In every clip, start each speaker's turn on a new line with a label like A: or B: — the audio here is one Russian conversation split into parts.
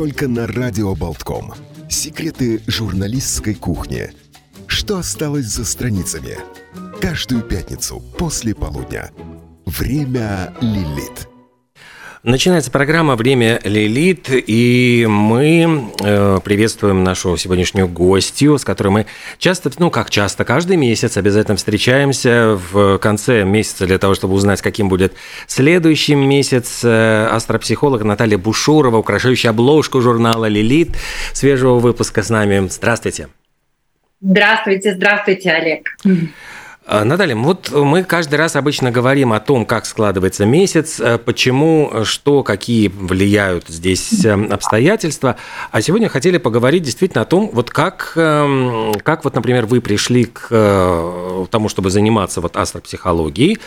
A: только на Радио Болтком. Секреты журналистской кухни. Что осталось за страницами? Каждую пятницу после полудня. Время Лилит.
B: Начинается программа «Время Лилит», и мы э, приветствуем нашу сегодняшнюю гостью, с которой мы часто, ну как часто, каждый месяц обязательно встречаемся в конце месяца для того, чтобы узнать, каким будет следующий месяц. Э, астропсихолог Наталья Бушурова, украшающая обложку журнала «Лилит», свежего выпуска с нами. Здравствуйте.
C: Здравствуйте, здравствуйте, Олег.
B: А, Наталья, вот мы каждый раз обычно говорим о том, как складывается месяц, э, почему, что, какие влияют здесь э, обстоятельства. А сегодня хотели поговорить действительно о том, вот как, эм, как вот, например, вы пришли к э, тому, чтобы заниматься вот астропсихологией.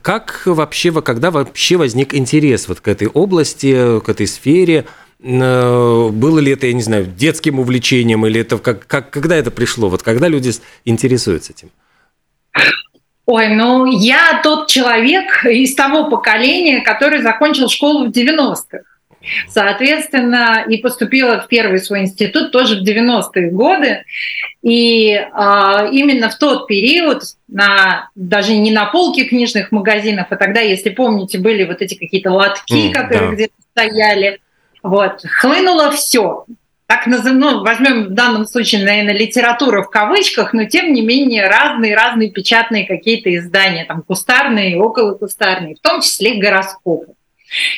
B: Как вообще, когда вообще возник интерес вот к этой области, к этой сфере? Было ли это, я не знаю, детским увлечением, или это как, как, когда это пришло? Вот когда люди интересуются этим?
C: Ой, ну я тот человек из того поколения, который закончил школу в 90-х. Соответственно, и поступила в первый свой институт тоже в 90-е годы. И э, именно в тот период, на, даже не на полке книжных магазинов, а тогда, если помните, были вот эти какие-то лотки, mm, которые да. где-то стояли, вот, хлынуло все так назовем, ну, возьмем в данном случае, наверное, литература в кавычках, но тем не менее разные-разные печатные какие-то издания, там кустарные, околокустарные, в том числе гороскопы.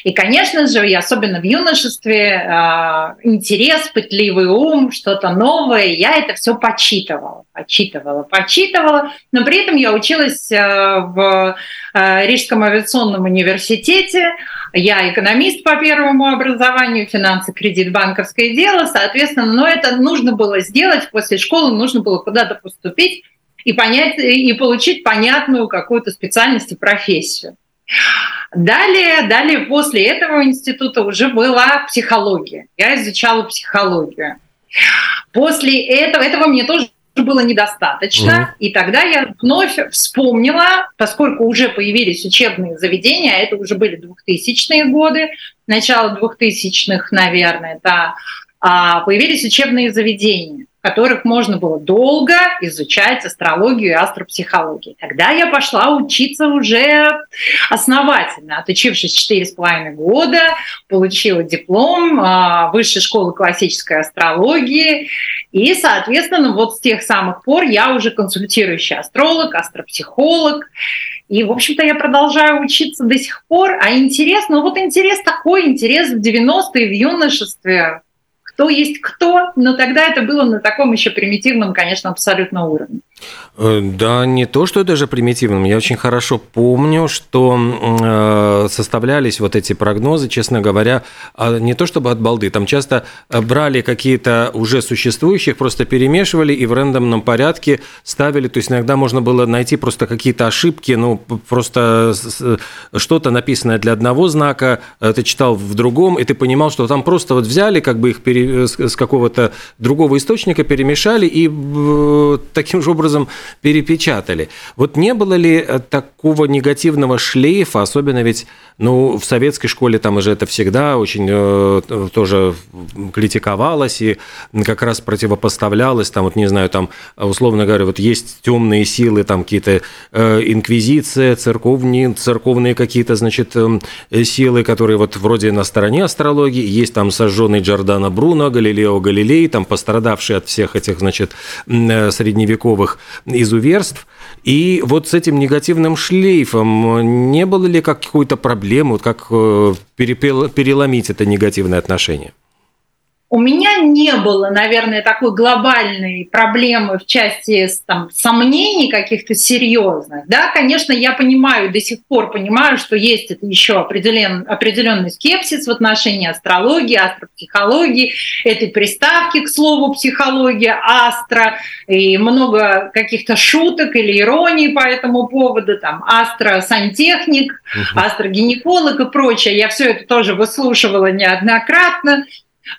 C: И, конечно же, и особенно в юношестве, а, интерес, пытливый ум, что-то новое, я это все почитывала, почитывала, почитывала, но при этом я училась а, в а, Рижском авиационном университете, я экономист по первому образованию, финансы, кредит, банковское дело, соответственно, но это нужно было сделать. После школы, нужно было куда-то поступить и понять и получить понятную какую-то специальность и профессию. Далее, далее после этого института уже была психология. Я изучала психологию. После этого, этого мне тоже было недостаточно. Mm-hmm. И тогда я вновь вспомнила, поскольку уже появились учебные заведения, а это уже были 2000-е годы, начало 2000-х, наверное, да, появились учебные заведения которых можно было долго изучать астрологию и астропсихологию. Тогда я пошла учиться уже основательно, отучившись четыре с половиной года, получила диплом а, Высшей школы классической астрологии, и, соответственно, вот с тех самых пор я уже консультирующий астролог, астропсихолог, и, в общем-то, я продолжаю учиться до сих пор. А интерес, ну вот интерес такой, интерес в 90-е, в юношестве, кто есть кто, но тогда это было на таком еще примитивном, конечно, абсолютно уровне.
B: Э, да, не то, что даже примитивным. Я очень хорошо помню, что э, составлялись вот эти прогнозы, честно говоря, а не то чтобы от балды. Там часто э, брали какие-то уже существующих, просто перемешивали и в рандомном порядке ставили. То есть иногда можно было найти просто какие-то ошибки, ну, просто что-то написанное для одного знака, ты читал в другом, и ты понимал, что там просто вот взяли, как бы их пере... с какого-то другого источника перемешали, и таким же образом образом перепечатали. Вот не было ли э, такого негативного шлейфа, особенно ведь ну, в советской школе там уже это всегда очень э, тоже критиковалось и как раз противопоставлялось, там вот не знаю, там условно говоря, вот есть темные силы, там какие-то э, инквизиция, церковные, церковные какие-то, значит, э, силы, которые вот вроде на стороне астрологии, есть там сожженный Джордано Бруно, Галилео Галилей, там пострадавший от всех этих, значит, э, средневековых изуверств. И вот с этим негативным шлейфом не было ли какой-то проблемы, вот как э, переломить это негативное отношение?
C: У меня не было, наверное, такой глобальной проблемы в части там, сомнений каких-то серьезных. Да, конечно, я понимаю, до сих пор понимаю, что есть это еще определен, определенный скепсис в отношении астрологии, астропсихологии, этой приставки, к слову, психология, астро, и много каких-то шуток или ироний по этому поводу, там, астро-сантехник, астрогинеколог и прочее. Я все это тоже выслушивала неоднократно.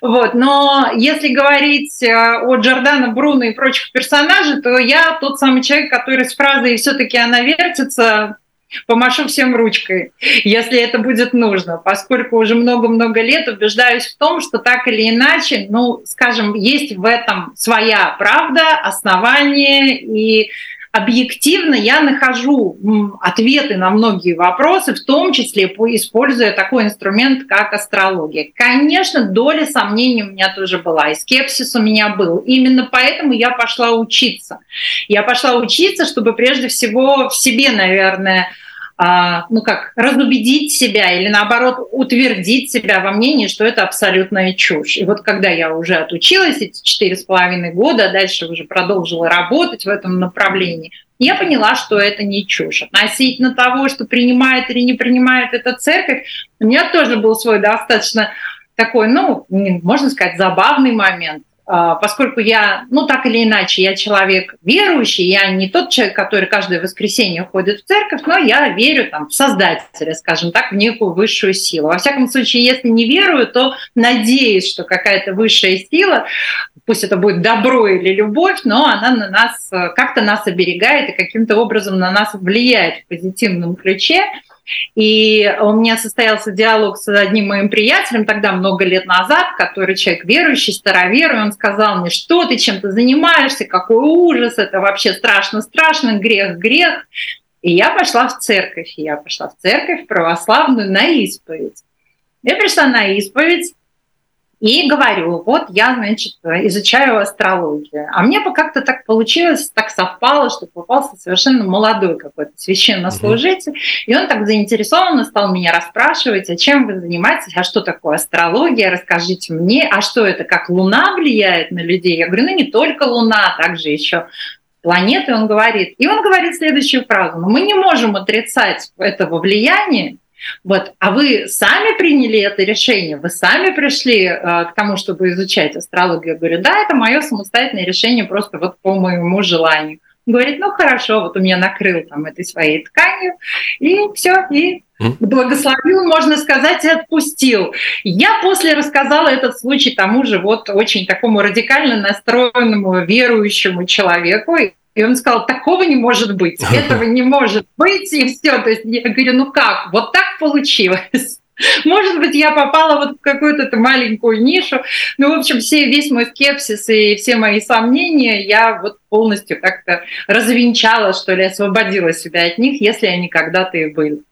C: Вот. Но если говорить э, о Джордано Бруно и прочих персонажей, то я тот самый человек, который с фразой «все-таки она вертится» помашу всем ручкой, если это будет нужно, поскольку уже много-много лет убеждаюсь в том, что так или иначе, ну, скажем, есть в этом своя правда, основание и объективно я нахожу ответы на многие вопросы, в том числе используя такой инструмент, как астрология. Конечно, доля сомнений у меня тоже была, и скепсис у меня был. Именно поэтому я пошла учиться. Я пошла учиться, чтобы прежде всего в себе, наверное, ну как, разубедить себя или наоборот утвердить себя во мнении, что это абсолютная чушь. И вот когда я уже отучилась эти четыре с половиной года, а дальше уже продолжила работать в этом направлении, я поняла, что это не чушь. Относительно того, что принимает или не принимает эта церковь, у меня тоже был свой достаточно такой, ну, можно сказать, забавный момент. А, поскольку я, ну так или иначе, я человек верующий, я не тот человек, который каждое воскресенье ходит в церковь, но я верю там, в Создателя, скажем так, в некую высшую силу. Во всяком случае, если не верую, то надеюсь, что какая-то высшая сила, пусть это будет добро или любовь, но она на нас как-то нас оберегает и каким-то образом на нас влияет в позитивном ключе. И у меня состоялся диалог с одним моим приятелем тогда, много лет назад, который человек верующий, старовер, и он сказал мне, что ты чем-то занимаешься, какой ужас, это вообще страшно-страшно, грех, грех. И я пошла в церковь, я пошла в церковь православную на исповедь. Я пришла на исповедь, и говорю, вот я, значит, изучаю астрологию. А мне бы как-то так получилось, так совпало, что попался совершенно молодой какой-то священнослужитель. Mm-hmm. И он так заинтересованно стал меня расспрашивать, а чем вы занимаетесь, а что такое астрология, расскажите мне, а что это, как Луна влияет на людей? Я говорю, ну не только Луна, а также еще планеты, он говорит. И он говорит следующую фразу, «Ну, мы не можем отрицать этого влияния, вот. А вы сами приняли это решение? Вы сами пришли э, к тому, чтобы изучать астрологию? Я говорю, да, это мое самостоятельное решение просто вот по моему желанию. Он говорит, ну хорошо, вот у меня накрыл там этой своей тканью, и все, и благословил, можно сказать, и отпустил. Я после рассказала этот случай тому же вот очень такому радикально настроенному верующему человеку, и он сказал, такого не может быть, этого не может быть, и все. То есть я говорю, ну как, вот так получилось. Может быть, я попала вот в какую-то маленькую нишу. Ну, в общем, все, весь мой скепсис и все мои сомнения я вот полностью как-то развенчала, что ли, освободила себя от них, если они когда-то и были.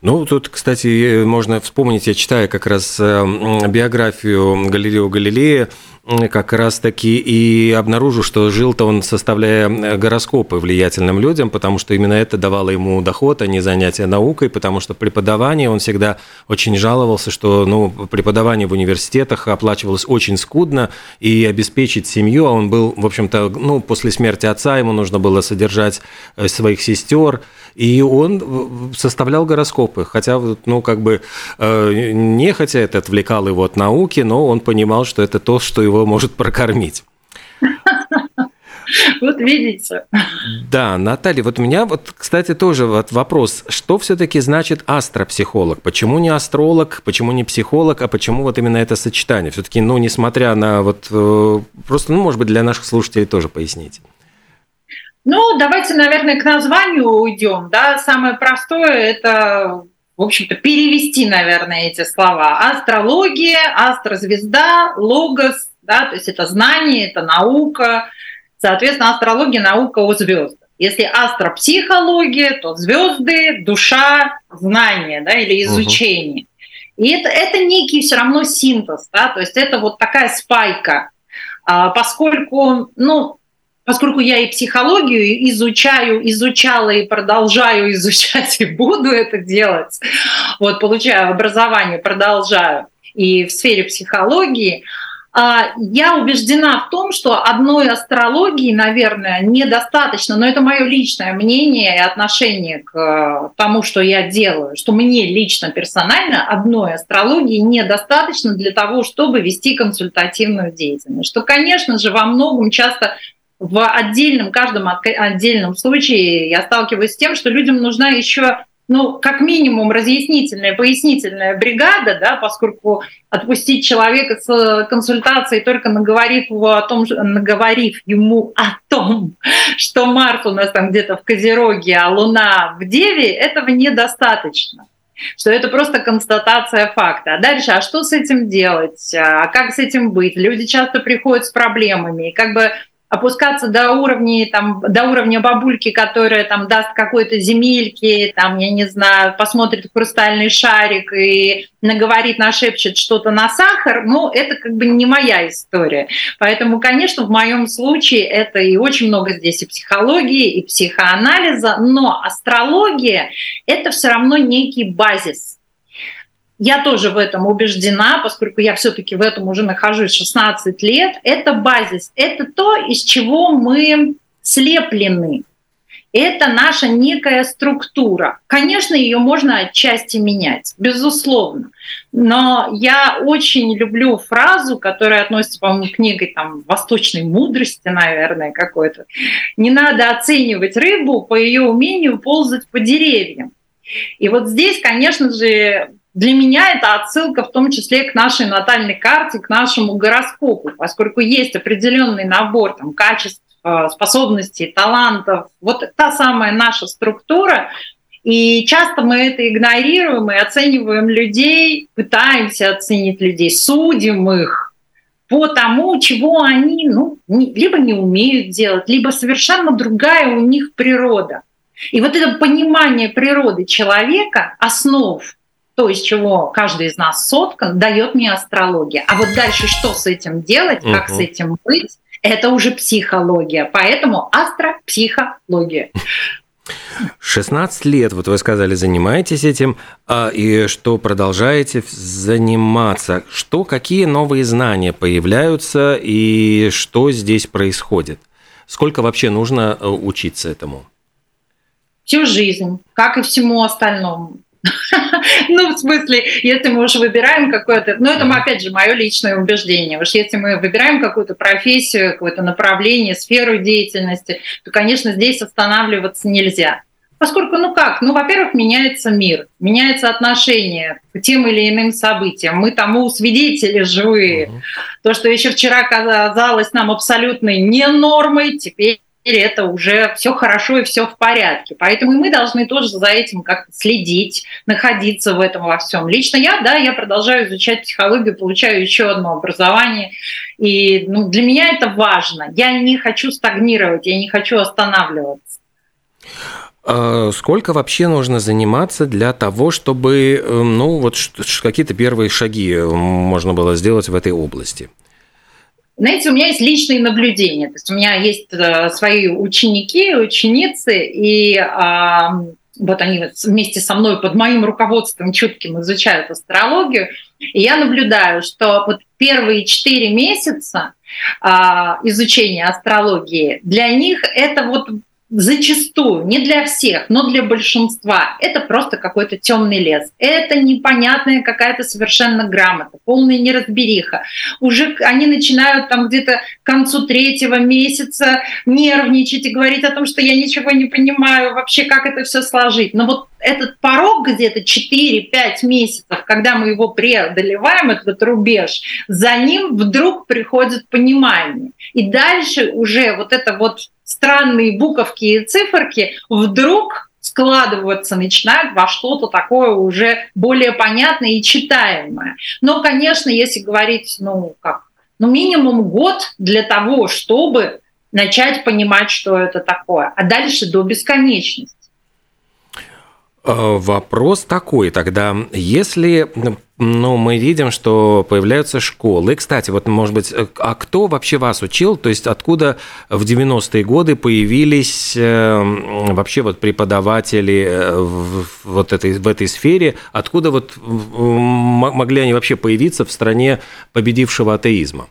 B: Ну, тут, кстати, можно вспомнить, я читаю как раз э, биографию Галилео Галилея, как раз-таки и обнаружу, что жил-то он, составляя э, гороскопы влиятельным людям, потому что именно это давало ему доход, а не занятие наукой, потому что преподавание, он всегда очень жаловался, что ну, преподавание в университетах оплачивалось очень скудно, и обеспечить семью, а он был, в общем-то, ну, после смерти отца ему нужно было содержать э, своих сестер, и он составлял гороскопы, хотя, ну, как бы, э, нехотя это отвлекал его от науки, но он понимал, что это то, что его может прокормить.
C: Вот видите.
B: Да, Наталья, вот у меня вот, кстати, тоже вот вопрос, что все-таки значит астропсихолог? Почему не астролог, почему не психолог, а почему вот именно это сочетание? Все-таки, ну, несмотря на вот, э, просто, ну, может быть, для наших слушателей тоже пояснить.
C: Ну, давайте, наверное, к названию уйдем. Да? Самое простое – это, в общем-то, перевести, наверное, эти слова. Астрология, астрозвезда, логос, да, то есть это знание, это наука. Соответственно, астрология – наука о звездах. Если астропсихология, то звезды, душа, знание да, или изучение. Угу. И это, это некий все равно синтез, да, то есть это вот такая спайка, а, поскольку, ну, поскольку я и психологию изучаю, изучала и продолжаю изучать, и буду это делать, вот получаю образование, продолжаю, и в сфере психологии, я убеждена в том, что одной астрологии, наверное, недостаточно, но это мое личное мнение и отношение к э, тому, что я делаю, что мне лично, персонально одной астрологии недостаточно для того, чтобы вести консультативную деятельность. Что, конечно же, во многом часто в отдельном, каждом отдельном случае я сталкиваюсь с тем, что людям нужна еще ну, как минимум, разъяснительная, пояснительная бригада, да, поскольку отпустить человека с консультацией, только наговорив, его о том, наговорив ему о том, что Марс у нас там где-то в Козероге, а Луна в Деве, этого недостаточно что это просто констатация факта. А дальше, а что с этим делать? А как с этим быть? Люди часто приходят с проблемами. И как бы опускаться до уровня, там, до уровня бабульки, которая там даст какой-то земельки, там, я не знаю, посмотрит в хрустальный шарик и наговорит, нашепчет что-то на сахар, ну, это как бы не моя история. Поэтому, конечно, в моем случае это и очень много здесь и психологии, и психоанализа, но астрология — это все равно некий базис — я тоже в этом убеждена, поскольку я все-таки в этом уже нахожусь 16 лет. Это базис, это то, из чего мы слеплены. Это наша некая структура. Конечно, ее можно отчасти менять, безусловно. Но я очень люблю фразу, которая относится, по-моему, к книге там, восточной мудрости, наверное, какой-то. Не надо оценивать рыбу по ее умению ползать по деревьям. И вот здесь, конечно же, для меня это отсылка в том числе к нашей натальной карте, к нашему гороскопу, поскольку есть определенный набор там, качеств, э, способностей, талантов, вот та самая наша структура, и часто мы это игнорируем и оцениваем людей, пытаемся оценить людей, судим их по тому, чего они ну, либо не умеют делать, либо совершенно другая у них природа. И вот это понимание природы человека, основ то, из чего каждый из нас соткан, дает мне астрология. А вот дальше что с этим делать, как угу. с этим быть, это уже психология. Поэтому астропсихология.
B: 16 лет, вот вы сказали, занимаетесь этим, а, и что продолжаете заниматься. Что, какие новые знания появляются, и что здесь происходит? Сколько вообще нужно э, учиться этому?
C: Всю жизнь, как и всему остальному. Ну, в смысле, если мы уж выбираем какое-то... Ну, это, опять же, мое личное убеждение. Уж если мы выбираем какую-то профессию, какое-то направление, сферу деятельности, то, конечно, здесь останавливаться нельзя. Поскольку, ну как, ну, во-первых, меняется мир, меняется отношение к тем или иным событиям. Мы тому свидетели живые. То, что еще вчера казалось нам абсолютной не нормой, теперь это уже все хорошо и все в порядке. Поэтому мы должны тоже за этим как-то следить, находиться в этом во всем. Лично я, да, я продолжаю изучать психологию, получаю еще одно образование. И ну, для меня это важно. Я не хочу стагнировать, я не хочу останавливаться.
B: А сколько вообще нужно заниматься для того, чтобы эм, ну, вот какие-то первые шаги можно было сделать в этой области?
C: Знаете, у меня есть личные наблюдения. То есть у меня есть э, свои ученики, ученицы, и а, вот они вместе со мной под моим руководством чутким изучают астрологию. И я наблюдаю, что вот первые четыре месяца а, изучения астрологии для них это вот зачастую, не для всех, но для большинства, это просто какой-то темный лес. Это непонятная какая-то совершенно грамота, полная неразбериха. Уже они начинают там где-то к концу третьего месяца нервничать и говорить о том, что я ничего не понимаю вообще, как это все сложить. Но вот этот порог где-то 4-5 месяцев, когда мы его преодолеваем, этот рубеж, за ним вдруг приходит понимание. И дальше уже вот это вот странные буковки и циферки вдруг складываться начинают во что-то такое уже более понятное и читаемое. Но, конечно, если говорить, ну, как, ну, минимум год для того, чтобы начать понимать, что это такое, а дальше до бесконечности.
B: Э, вопрос такой тогда, если ну, мы видим, что появляются школы. Кстати, вот, может быть, э, а кто вообще вас учил? То есть откуда в 90-е годы появились э, вообще вот преподаватели в, вот этой, в этой сфере? Откуда вот могли они вообще появиться в стране победившего атеизма?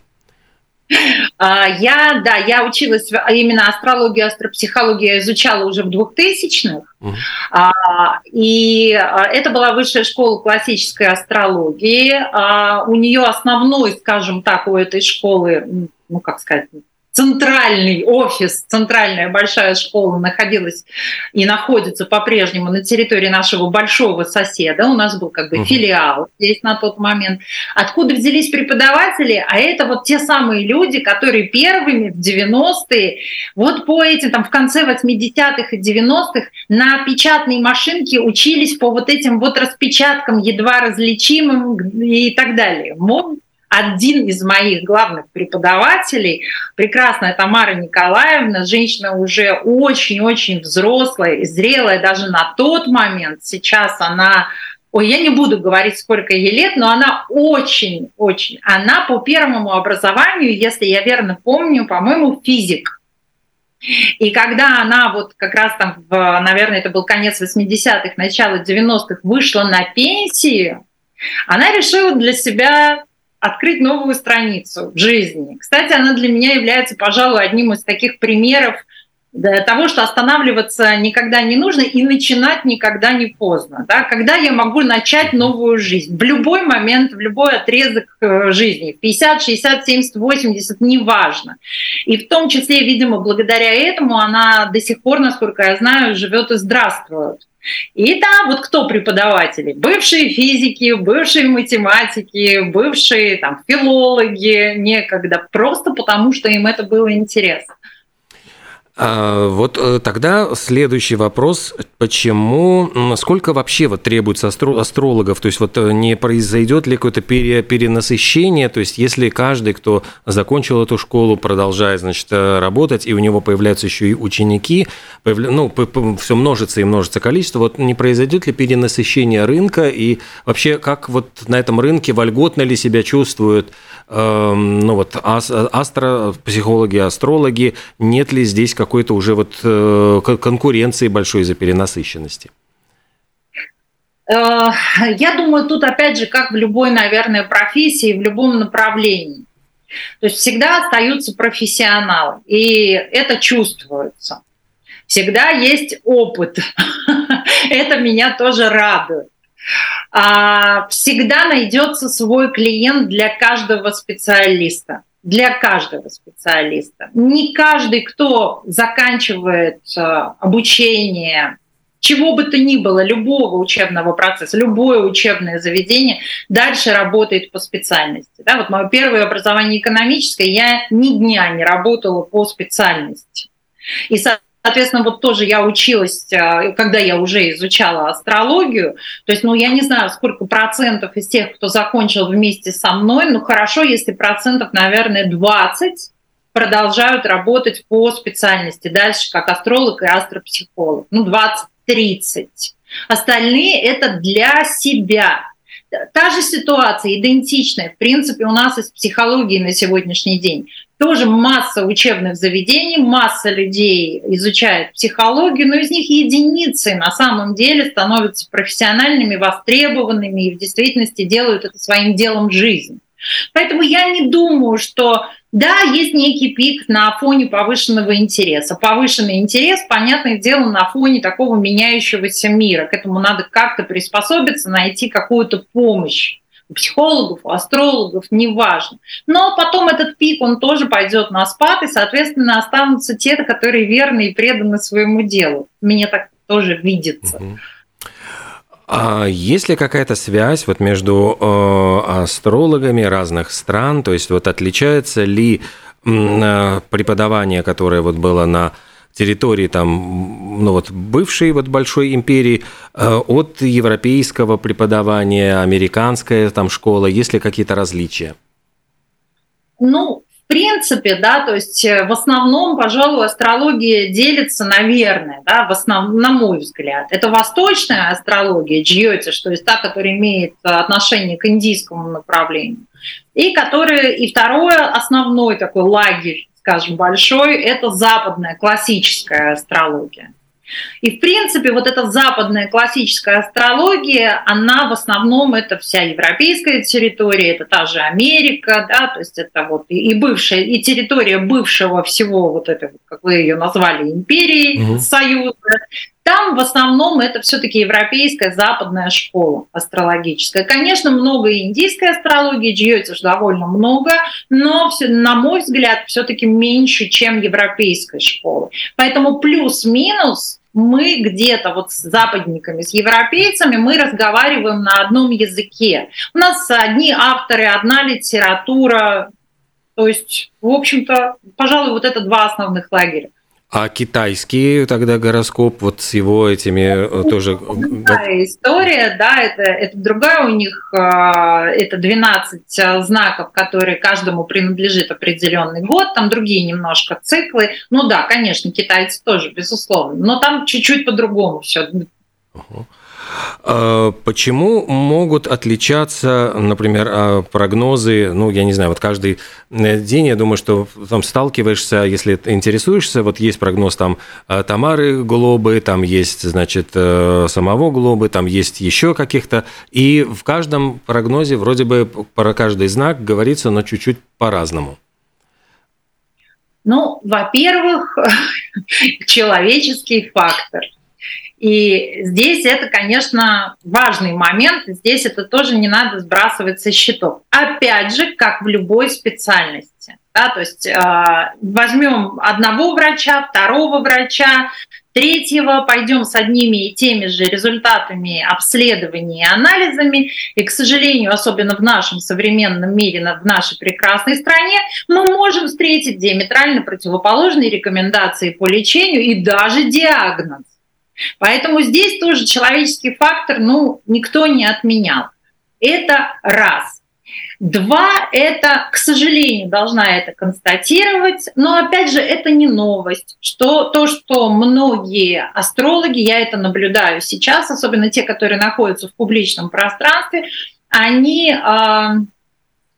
C: А, я, да, я училась именно астрологию, астропсихологию я изучала уже в 2000-х. Uh-huh. И а, это была высшая школа классической астрологии. У нее основной, скажем так, у этой школы, ну как сказать, центральный офис, центральная большая школа находилась и находится по-прежнему на территории нашего большого соседа. У нас был как бы филиал здесь на тот момент. Откуда взялись преподаватели? А это вот те самые люди, которые первыми в 90-е, вот по этим, там в конце 80-х и 90-х на печатной машинке учились по вот этим вот распечаткам, едва различимым и так далее один из моих главных преподавателей, прекрасная Тамара Николаевна, женщина уже очень-очень взрослая и зрелая даже на тот момент. Сейчас она Ой, я не буду говорить, сколько ей лет, но она очень-очень. Она по первому образованию, если я верно помню, по-моему, физик. И когда она вот как раз там, в, наверное, это был конец 80-х, начало 90-х, вышла на пенсию, она решила для себя открыть новую страницу в жизни. Кстати, она для меня является, пожалуй, одним из таких примеров того, что останавливаться никогда не нужно и начинать никогда не поздно. Да? Когда я могу начать новую жизнь? В любой момент, в любой отрезок э, жизни. 50, 60, 70, 80, неважно. И в том числе, видимо, благодаря этому она до сих пор, насколько я знаю, живет и здравствует. И да, вот кто преподаватели? Бывшие физики, бывшие математики, бывшие там, филологи некогда, просто потому что им это было интересно.
B: А, вот э, тогда следующий вопрос. Почему, сколько вообще вот требуется астрологов? То есть вот э, не произойдет ли какое-то перенасыщение? То есть если каждый, кто закончил эту школу, продолжает, значит, э, работать, и у него появляются еще и ученики, ну, все множится и множится количество, вот не произойдет ли перенасыщение рынка? И вообще, как вот на этом рынке вольготно ли себя чувствуют ну вот астропсихологи, астрологи? Нет ли здесь какой-то уже вот э, конкуренции большой из-за перенасыщенности?
C: Э, я думаю, тут опять же, как в любой, наверное, профессии, в любом направлении. То есть всегда остаются профессионалы, и это чувствуется. Всегда есть опыт. это меня тоже радует. А, всегда найдется свой клиент для каждого специалиста для каждого специалиста. Не каждый, кто заканчивает э, обучение чего бы то ни было, любого учебного процесса, любое учебное заведение дальше работает по специальности. Да, вот мое первое образование экономическое, я ни дня не работала по специальности. И, Соответственно, вот тоже я училась, э, когда я уже изучала астрологию, то есть, ну, я не знаю, сколько процентов из тех, кто закончил вместе со мной, ну, хорошо, если процентов, наверное, 20 продолжают работать по специальности дальше, как астролог и астропсихолог. Ну, 20-30. Остальные это для себя. Та же ситуация, идентичная, в принципе, у нас из психологии на сегодняшний день тоже масса учебных заведений, масса людей изучает психологию, но из них единицы на самом деле становятся профессиональными, востребованными и в действительности делают это своим делом жизни. Поэтому я не думаю, что да, есть некий пик на фоне повышенного интереса. Повышенный интерес, понятное дело, на фоне такого меняющегося мира. К этому надо как-то приспособиться, найти какую-то помощь у психологов, у астрологов, неважно. Но потом этот пик, он тоже пойдет на спад, и, соответственно, останутся те, которые верны и преданы своему делу. Мне так тоже видится.
B: А есть ли какая-то связь вот между э, астрологами разных стран? То есть вот отличается ли э, преподавание, которое вот было на территории там, ну вот бывшей вот большой империи э, от европейского преподавания, американская там школа, есть ли какие-то различия?
C: Ну, в принципе, да, то есть э, в основном, пожалуй, астрология делится, наверное, да, в основном, на мой взгляд. Это восточная астрология, джьоти, что есть та, которая имеет отношение к индийскому направлению, и которая, и второе, основной такой лагерь скажем, большой, это западная классическая астрология. И, в принципе, вот эта западная классическая астрология, она в основном это вся европейская территория, это та же Америка, да, то есть это вот и, бывшая, и территория бывшего всего вот этого, как вы ее назвали, империи, угу. Союза, Там в основном это все-таки европейская западная школа астрологическая. Конечно, много индийской астрологии, джьотиш довольно много, но, на мой взгляд, все-таки меньше, чем европейской школы. Поэтому плюс-минус мы где-то вот с западниками, с европейцами, мы разговариваем на одном языке. У нас одни авторы, одна литература. То есть, в общем-то, пожалуй, вот это два основных лагеря.
B: А китайский тогда гороскоп вот с его этими э, ну, тоже...
C: Другая история, да, это, это другая у них, а, это 12 а, знаков, которые каждому принадлежит определенный год, там другие немножко циклы. Ну да, конечно, китайцы тоже, безусловно, но там чуть-чуть по-другому все.
B: Uh-huh. А почему могут отличаться, например, а, прогнозы, ну, я не знаю, вот каждый э, день, я думаю, что там сталкиваешься, если интересуешься, вот есть прогноз там а, Тамары Глобы, там есть, значит, э, самого Глобы, там есть еще каких-то, и в каждом прогнозе вроде бы про каждый знак говорится, но чуть-чуть по-разному.
C: Ну, во-первых, человеческий фактор – и здесь это, конечно, важный момент. Здесь это тоже не надо сбрасывать со счетов. Опять же, как в любой специальности. Да, то есть э, возьмем одного врача, второго врача, третьего, пойдем с одними и теми же результатами обследований и анализами. И, к сожалению, особенно в нашем современном мире, в нашей прекрасной стране, мы можем встретить диаметрально противоположные рекомендации по лечению и даже диагноз. Поэтому здесь тоже человеческий фактор, ну, никто не отменял. Это раз. Два, это, к сожалению, должна это констатировать, но опять же, это не новость, что то, что многие астрологи, я это наблюдаю сейчас, особенно те, которые находятся в публичном пространстве, они э,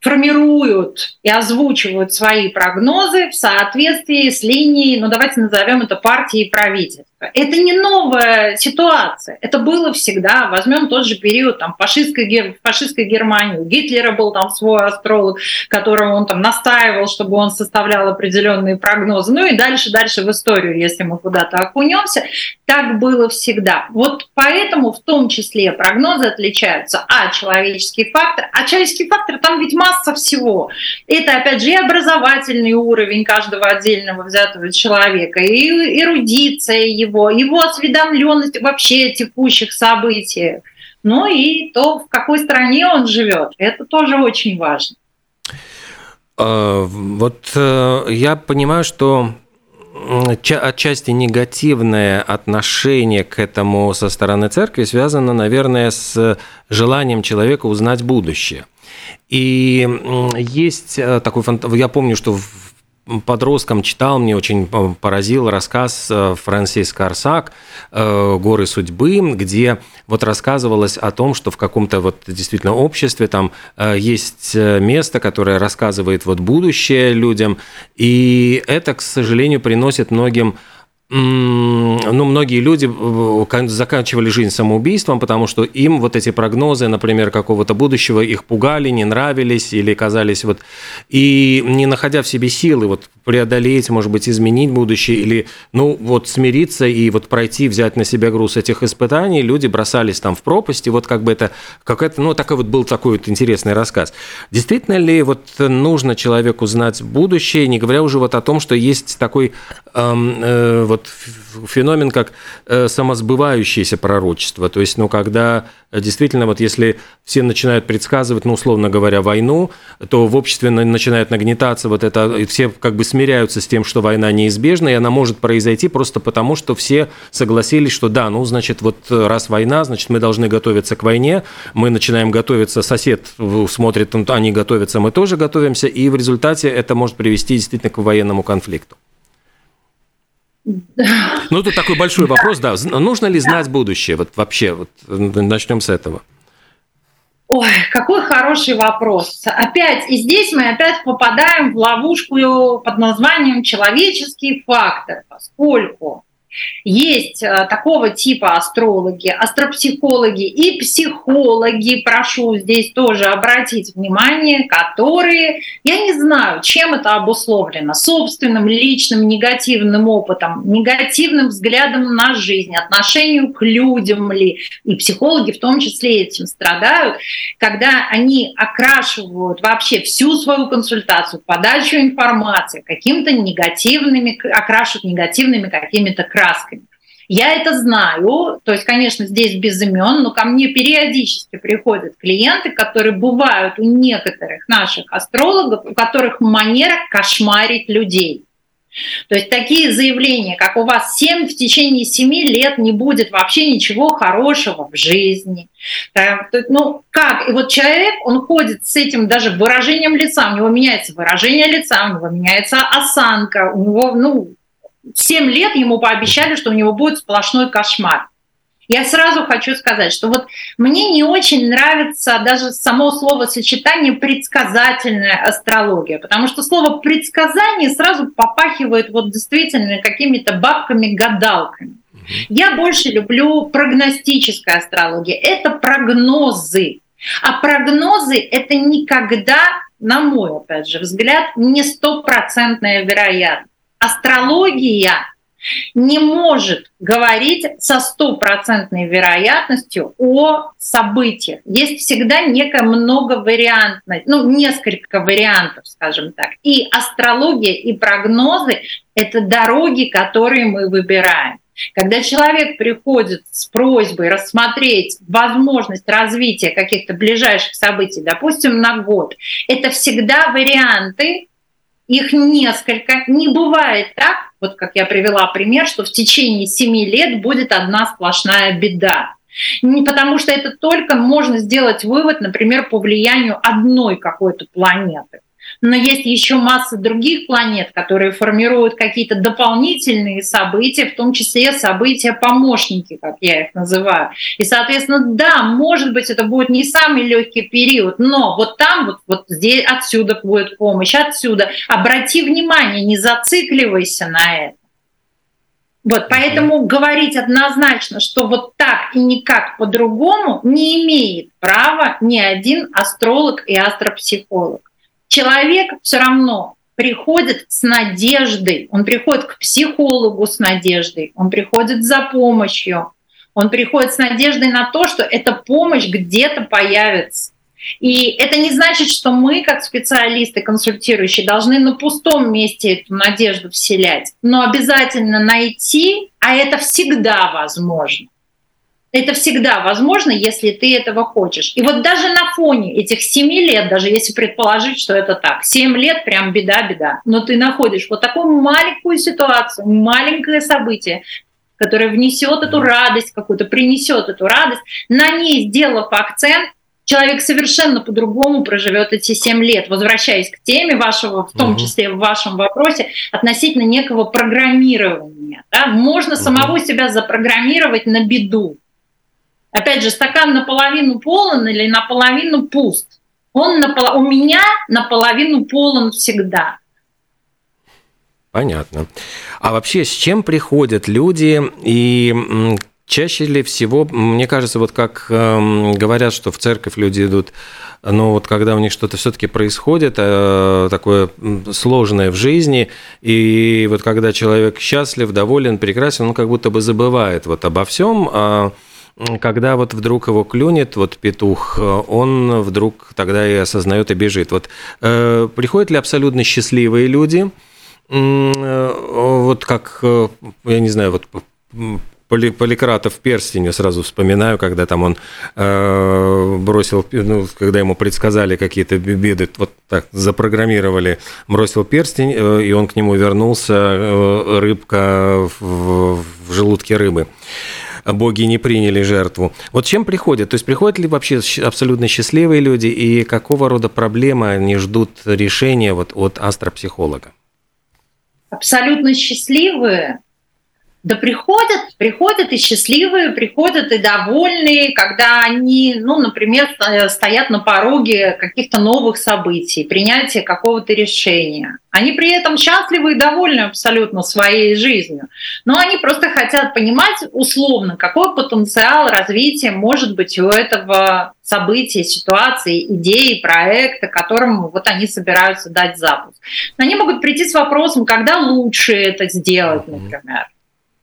C: формируют и озвучивают свои прогнозы в соответствии с линией, ну давайте назовем это партией правительства. Это не новая ситуация, это было всегда. Возьмем тот же период там, фашистской, фашистской Германии. У Гитлера был там свой астролог, которого он там настаивал, чтобы он составлял определенные прогнозы. Ну и дальше, дальше в историю, если мы куда-то окунемся. Так было всегда. Вот поэтому в том числе прогнозы отличаются. А, человеческий фактор. А человеческий фактор, там ведь масса всего. Это, опять же, и образовательный уровень каждого отдельного взятого человека, и эрудиция его, его осведомленность вообще о текущих событиях. Ну и то, в какой стране он живет. Это тоже очень важно.
B: А, вот э, я понимаю, что отчасти негативное отношение к этому со стороны церкви связано, наверное, с желанием человека узнать будущее. И есть э, такой фант... Я помню, что в подростком читал, мне очень поразил рассказ э, Франсиска Арсак э, «Горы судьбы», где вот рассказывалось о том, что в каком-то вот действительно обществе там э, есть место, которое рассказывает вот будущее людям, и это, к сожалению, приносит многим ну, многие люди э, заканчивали жизнь самоубийством, потому что им вот эти прогнозы, например, какого-то будущего, их пугали, не нравились или казались вот... И не находя в себе силы вот преодолеть, может быть, изменить будущее или, ну, вот смириться и вот пройти, взять на себя груз этих испытаний, люди бросались там в пропасть, и вот как бы это какая-то, ну, такой вот был такой вот интересный рассказ. Действительно ли вот нужно человеку знать будущее, не говоря уже вот о том, что есть такой эм, э, вот феномен, как э, самосбывающееся пророчество. То есть, ну, когда действительно, вот если все начинают предсказывать, ну, условно говоря, войну, то в обществе начинает нагнетаться вот это, и все как бы смиряются с тем, что война неизбежна, и она может произойти просто потому, что все согласились, что да, ну, значит, вот раз война, значит, мы должны готовиться к войне, мы начинаем готовиться, сосед смотрит, они готовятся, мы тоже готовимся, и в результате это может привести действительно к военному конфликту. Ну, тут такой большой вопрос, да. Нужно ли знать будущее? Вот вообще, вот начнем с этого.
C: Ой, какой хороший вопрос. Опять, и здесь мы опять попадаем в ловушку под названием человеческий фактор, поскольку есть э, такого типа астрологи, астропсихологи и психологи, прошу здесь тоже обратить внимание, которые, я не знаю, чем это обусловлено, собственным личным негативным опытом, негативным взглядом на жизнь, отношению к людям ли, и психологи в том числе этим страдают, когда они окрашивают вообще всю свою консультацию, подачу информации каким-то негативными, окрашивают негативными какими-то красками красками. Я это знаю, то есть, конечно, здесь без имен, но ко мне периодически приходят клиенты, которые бывают у некоторых наших астрологов, у которых манера кошмарить людей. То есть такие заявления, как у вас 7 в течение 7 лет не будет вообще ничего хорошего в жизни. Ну как? И вот человек, он ходит с этим даже выражением лица, у него меняется выражение лица, у него меняется осанка, у него, ну, 7 лет ему пообещали, что у него будет сплошной кошмар. Я сразу хочу сказать, что вот мне не очень нравится даже само словосочетание предсказательная астрология, потому что слово предсказание сразу попахивает вот действительно какими-то бабками-гадалками. Я больше люблю прогностическая астрология. Это прогнозы. А прогнозы — это никогда, на мой, опять же, взгляд, не стопроцентная вероятность астрология не может говорить со стопроцентной вероятностью о событиях. Есть всегда некая многовариантность, ну, несколько вариантов, скажем так. И астрология, и прогнозы — это дороги, которые мы выбираем. Когда человек приходит с просьбой рассмотреть возможность развития каких-то ближайших событий, допустим, на год, это всегда варианты, их несколько. Не бывает так, вот как я привела пример, что в течение семи лет будет одна сплошная беда. Не потому что это только можно сделать вывод, например, по влиянию одной какой-то планеты но есть еще масса других планет, которые формируют какие-то дополнительные события, в том числе события-помощники, как я их называю. И, соответственно, да, может быть, это будет не самый легкий период, но вот там, вот, вот здесь, отсюда будет помощь, отсюда. Обрати внимание, не зацикливайся на это. Вот, поэтому говорить однозначно, что вот так и никак по-другому не имеет права ни один астролог и астропсихолог человек все равно приходит с надеждой, он приходит к психологу с надеждой, он приходит за помощью, он приходит с надеждой на то, что эта помощь где-то появится. И это не значит, что мы, как специалисты, консультирующие, должны на пустом месте эту надежду вселять, но обязательно найти, а это всегда возможно это всегда возможно, если ты этого хочешь. И вот даже на фоне этих семи лет, даже если предположить, что это так, семь лет прям беда-беда, но ты находишь вот такую маленькую ситуацию, маленькое событие, которое внесет эту радость какую-то, принесет эту радость, на ней сделав акцент, человек совершенно по-другому проживет эти семь лет, возвращаясь к теме вашего, в том числе в вашем вопросе, относительно некого программирования. Да? Можно самого себя запрограммировать на беду. Опять же, стакан наполовину полон или наполовину пуст. Он напол... у меня наполовину полон всегда.
B: Понятно. А вообще, с чем приходят люди и чаще ли всего, мне кажется, вот как э, говорят, что в церковь люди идут, но вот когда у них что-то все-таки происходит, э, такое сложное в жизни, и вот когда человек счастлив, доволен, прекрасен, он как будто бы забывает вот обо всем, а когда вот вдруг его клюнет, вот петух, он вдруг тогда и осознает и бежит. Вот э, приходят ли абсолютно счастливые люди, э, вот как, э, я не знаю, вот Поликратов перстень, я сразу вспоминаю, когда там он э, бросил, ну, когда ему предсказали какие-то беды, вот так запрограммировали, бросил перстень, э, и он к нему вернулся, э, рыбка в, в желудке рыбы боги не приняли жертву. Вот чем приходят? То есть приходят ли вообще абсолютно счастливые люди и какого рода проблемы они ждут решения вот от астропсихолога?
C: Абсолютно счастливые Да приходят, приходят и счастливые, приходят и довольные, когда они, ну, например, стоят на пороге каких-то новых событий, принятия какого-то решения. Они при этом счастливы и довольны абсолютно своей жизнью. Но они просто хотят понимать условно, какой потенциал развития может быть у этого события, ситуации, идеи, проекта, которому вот они собираются дать запуск. Они могут прийти с вопросом, когда лучше это сделать, например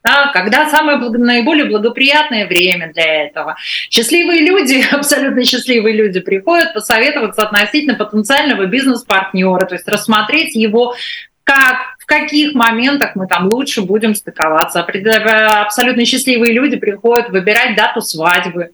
C: да, когда самое наиболее благоприятное время для этого. Счастливые люди, абсолютно счастливые люди приходят посоветоваться относительно потенциального бизнес-партнера, то есть рассмотреть его как, в каких моментах мы там лучше будем стыковаться. Абсолютно счастливые люди приходят выбирать дату свадьбы,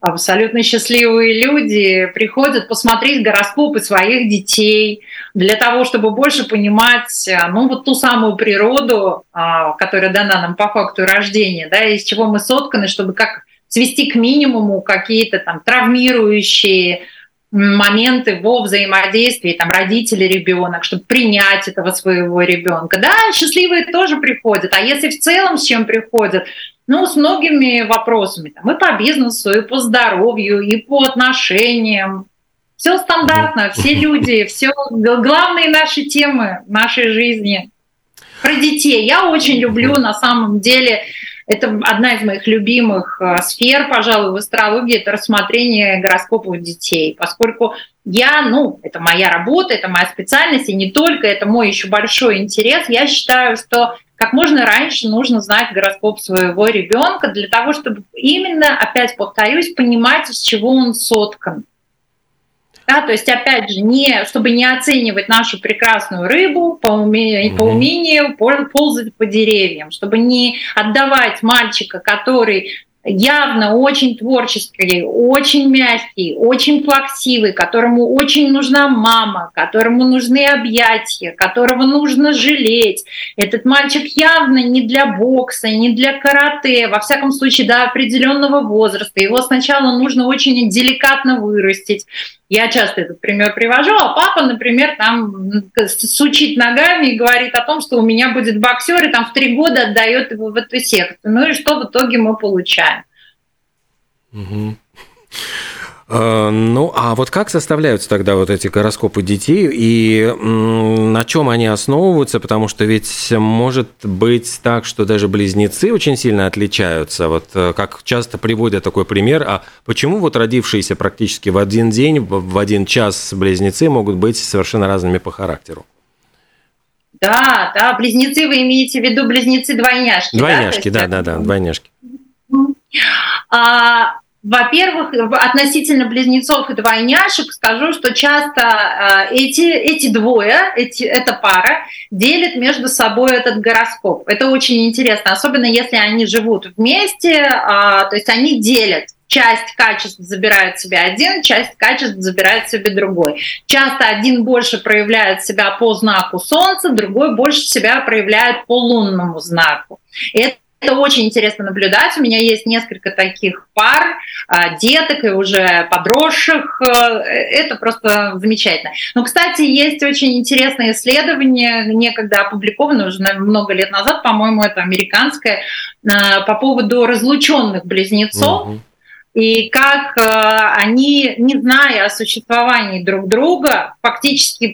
C: абсолютно счастливые люди приходят посмотреть гороскопы своих детей для того, чтобы больше понимать, э, ну, вот ту самую природу, а, которая дана нам по факту рождения, да, из чего мы сотканы, чтобы как свести к минимуму какие-то там травмирующие моменты во взаимодействии там родители ребенок, чтобы принять этого своего ребенка. Да, счастливые тоже приходят, а если в целом с чем приходят, ну, с многими вопросами, там, и по бизнесу, и по здоровью, и по отношениям. Все стандартно, все люди, все главные наши темы нашей жизни. Про детей. Я очень люблю на самом деле это одна из моих любимых э, сфер, пожалуй, в астрологии, это рассмотрение гороскопов детей, поскольку я, ну, это моя работа, это моя специальность, и не только, это мой еще большой интерес. Я считаю, что как можно раньше нужно знать гороскоп своего ребенка для того, чтобы именно, опять повторюсь, понимать, из чего он соткан. Да, то есть, опять же, не, чтобы не оценивать нашу прекрасную рыбу по, уме, по умению ползать по деревьям, чтобы не отдавать мальчика, который явно очень творческий, очень мягкий, очень плаксивый, которому очень нужна мама, которому нужны объятия, которого нужно жалеть. Этот мальчик явно не для бокса, не для карате, во всяком случае до определенного возраста. Его сначала нужно очень деликатно вырастить. Я часто этот пример привожу, а папа, например, там сучит ногами и говорит о том, что у меня будет боксер, и там в три года отдает его в эту секцию. Ну и что в итоге мы получаем?
B: Угу. Ну, а вот как составляются тогда вот эти гороскопы детей и на чем они основываются? Потому что ведь может быть так, что даже близнецы очень сильно отличаются. Вот э, как часто приводят такой пример, а почему вот родившиеся практически в один день, в один час близнецы могут быть совершенно разными по характеру?
C: Да, да, близнецы, вы имеете в виду близнецы-двойняшки?
B: Двойняшки, да, да, да, да, двойняшки.
C: А, во-первых, относительно близнецов и двойняшек скажу, что часто э, эти, эти двое, эти, эта пара делят между собой этот гороскоп. Это очень интересно, особенно если они живут вместе, а, то есть они делят часть качеств забирает себе один, часть качеств забирает себе другой. Часто один больше проявляет себя по знаку Солнца, другой больше себя проявляет по лунному знаку. Это это очень интересно наблюдать. У меня есть несколько таких пар, а, деток и уже подросших. Э, это просто замечательно. Но, кстати, есть очень интересное исследование, некогда опубликованное уже много лет назад, по-моему, это американское, а, по поводу разлученных близнецов. Угу и как э, они, не зная о существовании друг друга, фактически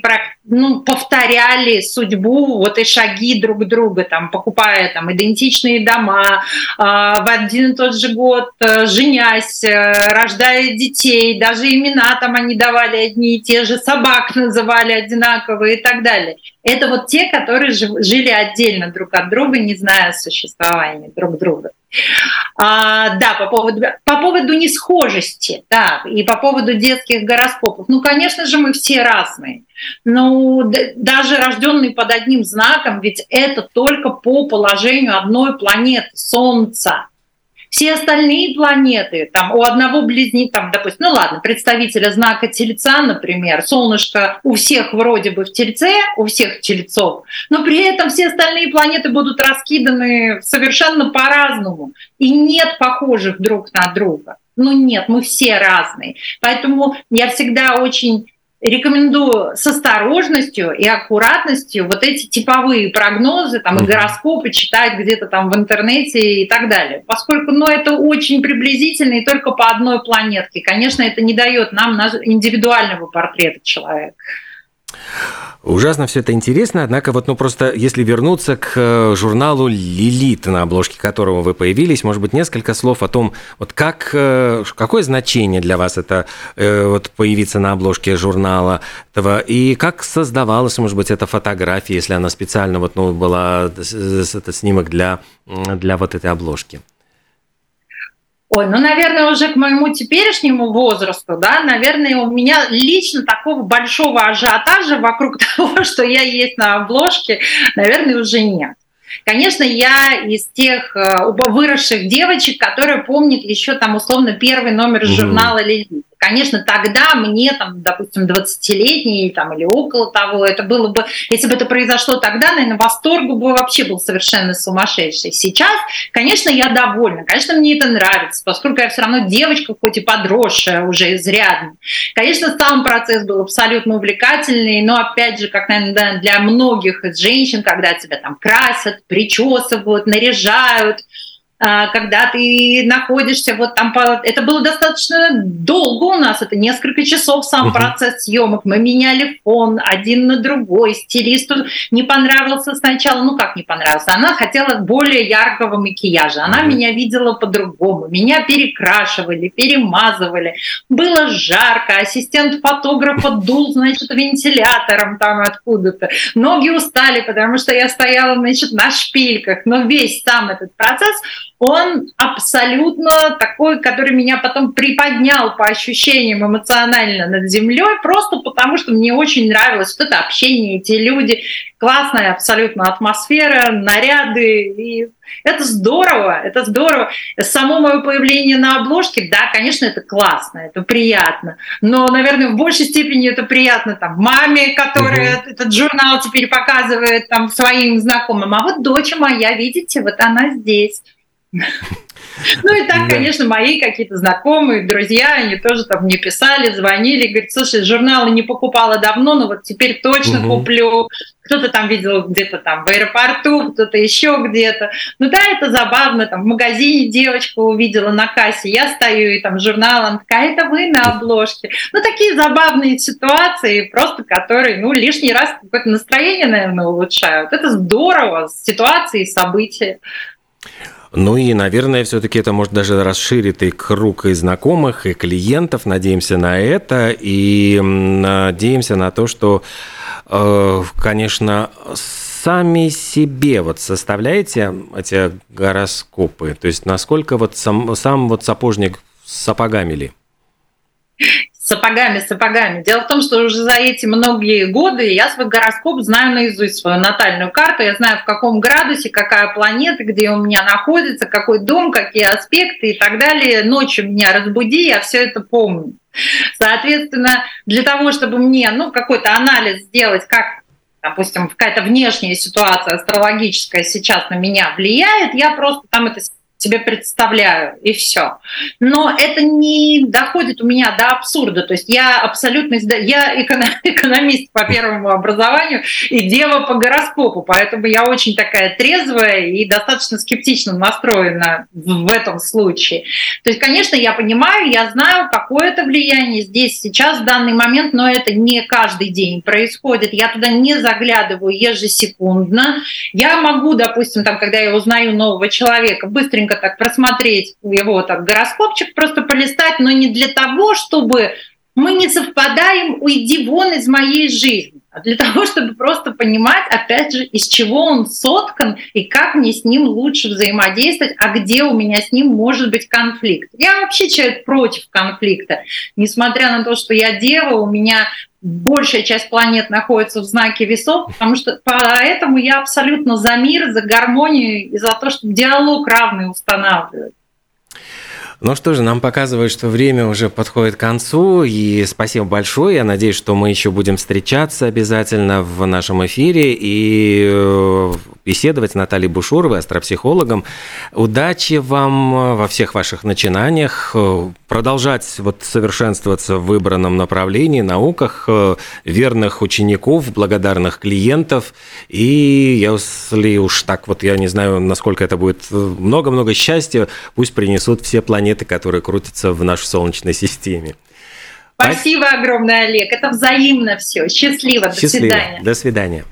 C: ну, повторяли судьбу вот и шаги друг друга, там, покупая там, идентичные дома, э, в один и тот же год э, женясь, э, рождая детей, даже имена там они давали одни и те же, собак называли одинаковые и так далее. Это вот те, которые жили отдельно друг от друга, не зная о существовании друг друга. А, да, по поводу, по поводу несхожести, да, и по поводу детских гороскопов. Ну, конечно же, мы все разные. Ну, даже рожденные под одним знаком, ведь это только по положению одной планеты, Солнца. Все остальные планеты, там у одного близнеца, там, допустим, ну ладно, представителя знака Тельца, например, солнышко у всех вроде бы в Тельце, у всех Тельцов, но при этом все остальные планеты будут раскиданы совершенно по-разному. И нет похожих друг на друга. Ну нет, мы все разные. Поэтому я всегда очень рекомендую с осторожностью и аккуратностью вот эти типовые прогнозы, там, и гороскопы читать где-то там в интернете и так далее. Поскольку, ну, это очень приблизительно и только по одной планетке. Конечно, это не дает нам индивидуального портрета человека.
B: Ужасно все это интересно, однако вот, ну просто, если вернуться к э, журналу «Лилит», на обложке которого вы появились, может быть, несколько слов о том, вот как, э, какое значение для вас это э, вот появиться на обложке журнала этого, и как создавалась, может быть, эта фотография, если она специально вот, ну, была, этот снимок для, для вот этой обложки?
C: Ой, ну, наверное, уже к моему теперешнему возрасту, да, наверное, у меня лично такого большого ажиотажа вокруг того, что я есть на обложке, наверное, уже нет. Конечно, я из тех э, выросших девочек, которые помнят еще там условно первый номер журнала «Лилит». Конечно, тогда мне, там, допустим, 20-летний там, или около того, это было бы, если бы это произошло тогда, наверное, восторг бы вообще был совершенно сумасшедший. Сейчас, конечно, я довольна, конечно, мне это нравится, поскольку я все равно девочка, хоть и подросшая уже изрядно. Конечно, сам процесс был абсолютно увлекательный, но, опять же, как, наверное, для многих из женщин, когда тебя там красят, причесывают, наряжают, когда ты находишься вот там, это было достаточно долго у нас, это несколько часов сам uh-huh. процесс съемок, мы меняли фон один на другой, стилисту не понравился сначала, ну как не понравился, она хотела более яркого макияжа, она uh-huh. меня видела по-другому, меня перекрашивали, перемазывали, было жарко, ассистент фотографа дул, значит, вентилятором там откуда-то, ноги устали, потому что я стояла, значит, на шпильках, но весь сам этот процесс он абсолютно такой, который меня потом приподнял по ощущениям эмоционально над землей, просто потому что мне очень нравилось вот это общение, эти люди, классная абсолютно атмосфера, наряды, и это здорово, это здорово. Само мое появление на обложке, да, конечно, это классно, это приятно, но, наверное, в большей степени это приятно там маме, которая угу. этот журнал теперь показывает там своим знакомым, а вот дочь моя, видите, вот она здесь. Ну и так, конечно, мои какие-то знакомые, друзья, они тоже там мне писали, звонили, говорят, слушай, журналы не покупала давно, но вот теперь точно угу. куплю. Кто-то там видел где-то там в аэропорту, кто-то еще где-то. Ну да, это забавно, там в магазине девочка увидела на кассе, я стою и там журнал, она такая, это вы на обложке. Ну такие забавные ситуации, просто которые, ну, лишний раз какое-то настроение, наверное, улучшают. Это здорово, ситуации, события.
B: Ну и, наверное, все-таки это может даже расширить и круг и знакомых, и клиентов. Надеемся на это и надеемся на то, что, э, конечно, сами себе вот составляете эти гороскопы? То есть насколько вот сам, сам вот сапожник с сапогами ли?
C: Сапогами, сапогами. Дело в том, что уже за эти многие годы я свой гороскоп знаю наизусть, свою натальную карту. Я знаю, в каком градусе, какая планета, где у меня находится, какой дом, какие аспекты и так далее. Ночью меня разбуди, я все это помню. Соответственно, для того, чтобы мне ну, какой-то анализ сделать, как допустим, какая-то внешняя ситуация астрологическая сейчас на меня влияет, я просто там это себе представляю, и все. Но это не доходит у меня до абсурда. То есть я абсолютно... Я экономист по первому образованию и дева по гороскопу, поэтому я очень такая трезвая и достаточно скептично настроена в этом случае. То есть, конечно, я понимаю, я знаю, какое это влияние здесь, сейчас, в данный момент, но это не каждый день происходит. Я туда не заглядываю ежесекундно. Я могу, допустим, там, когда я узнаю нового человека, быстренько быстренько так просмотреть его так гороскопчик, просто полистать, но не для того, чтобы мы не совпадаем, уйди вон из моей жизни, а для того, чтобы просто понимать, опять же, из чего он соткан и как мне с ним лучше взаимодействовать, а где у меня с ним может быть конфликт. Я вообще человек против конфликта. Несмотря на то, что я дева, у меня большая часть планет находится в знаке весов, потому что поэтому я абсолютно за мир, за гармонию и за то, чтобы диалог равный устанавливать.
B: Ну что же, нам показывает, что время уже подходит к концу, и спасибо большое. Я надеюсь, что мы еще будем встречаться обязательно в нашем эфире, и э, беседовать с Натальей Бушуровой, астропсихологом. Удачи вам во всех ваших начинаниях, продолжать вот совершенствоваться в выбранном направлении, науках, верных учеников, благодарных клиентов. И если уж так вот, я не знаю, насколько это будет, много-много счастья, пусть принесут все планеты, которые крутятся в нашей Солнечной системе.
C: Спасибо огромное, Олег. Это взаимно все. Счастливо. Счастливо. До свидания.
B: До свидания.